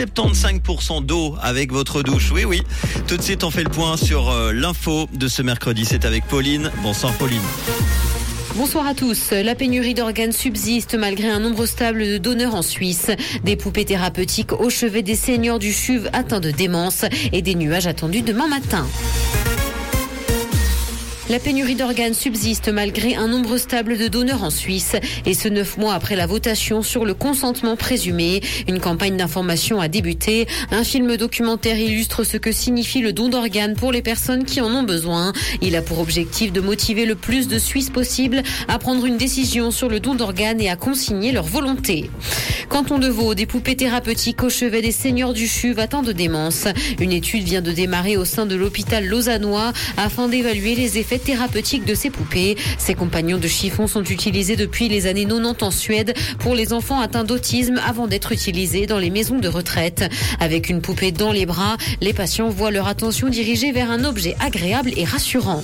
75% d'eau avec votre douche. Oui, oui. Tout de suite, on fait le point sur euh, l'info de ce mercredi. C'est avec Pauline. Bonsoir, Pauline. Bonsoir à tous. La pénurie d'organes subsiste malgré un nombre stable de donneurs en Suisse. Des poupées thérapeutiques au chevet des seniors du CHUV atteints de démence et des nuages attendus demain matin. La pénurie d'organes subsiste malgré un nombre stable de donneurs en Suisse et ce neuf mois après la votation sur le consentement présumé. Une campagne d'information a débuté. Un film documentaire illustre ce que signifie le don d'organes pour les personnes qui en ont besoin. Il a pour objectif de motiver le plus de Suisses possible à prendre une décision sur le don d'organes et à consigner leur volonté. Canton de Vaud, des poupées thérapeutiques au chevet des seigneurs du CHU atteints de démence. Une étude vient de démarrer au sein de l'hôpital lausannois afin d'évaluer les effets thérapeutique de ces poupées. Ces compagnons de chiffon sont utilisés depuis les années 90 en Suède pour les enfants atteints d'autisme avant d'être utilisés dans les maisons de retraite. Avec une poupée dans les bras, les patients voient leur attention dirigée vers un objet agréable et rassurant.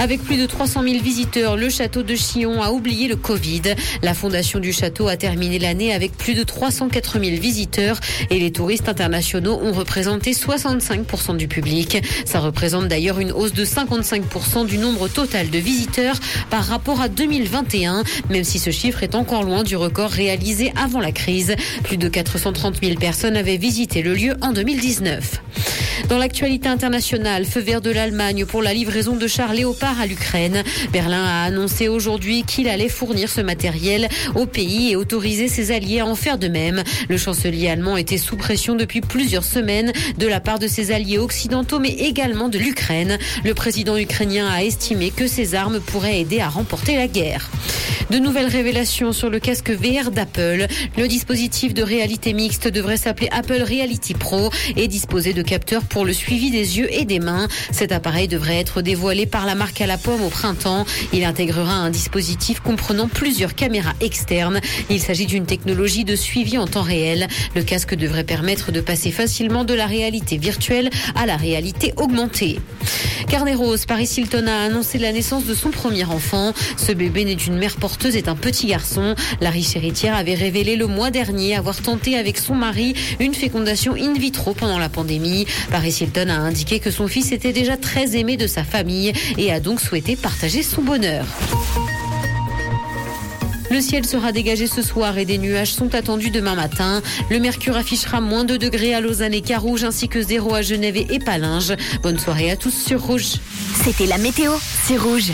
Avec plus de 300 000 visiteurs, le château de Chillon a oublié le Covid. La fondation du château a terminé l'année avec plus de 304 000 visiteurs et les touristes internationaux ont représenté 65% du public. Ça représente d'ailleurs une hausse de 55% du nombre total de visiteurs par rapport à 2021, même si ce chiffre est encore loin du record réalisé avant la crise. Plus de 430 000 personnes avaient visité le lieu en 2019. Dans l'actualité internationale, feu vert de l'Allemagne pour la livraison de chars Léopard à l'Ukraine. Berlin a annoncé aujourd'hui qu'il allait fournir ce matériel au pays et autoriser ses alliés à en faire de même. Le chancelier allemand était sous pression depuis plusieurs semaines de la part de ses alliés occidentaux, mais également de l'Ukraine. Le président ukrainien a estimé que ces armes pourraient aider à remporter la guerre. De nouvelles révélations sur le casque VR d'Apple. Le dispositif de réalité mixte devrait s'appeler Apple Reality Pro et disposer de capteurs pour le suivi des yeux et des mains. Cet appareil devrait être dévoilé par la marque à la pomme au printemps. Il intégrera un dispositif comprenant plusieurs caméras externes. Il s'agit d'une technologie de suivi en temps réel. Le casque devrait permettre de passer facilement de la réalité virtuelle à la réalité augmentée. Carnet Rose, Paris Hilton a annoncé la naissance de son premier enfant. Ce bébé né d'une mère porteuse est un petit garçon. La riche héritière avait révélé le mois dernier avoir tenté avec son mari une fécondation in vitro pendant la pandémie. Paris Hilton a indiqué que son fils était déjà très aimé de sa famille et a donc souhaité partager son bonheur. Le ciel sera dégagé ce soir et des nuages sont attendus demain matin. Le mercure affichera moins de degrés à Lausanne et Carouge ainsi que zéro à Genève et Palinges. Bonne soirée à tous sur Rouge. C'était la météo, c'est Rouge.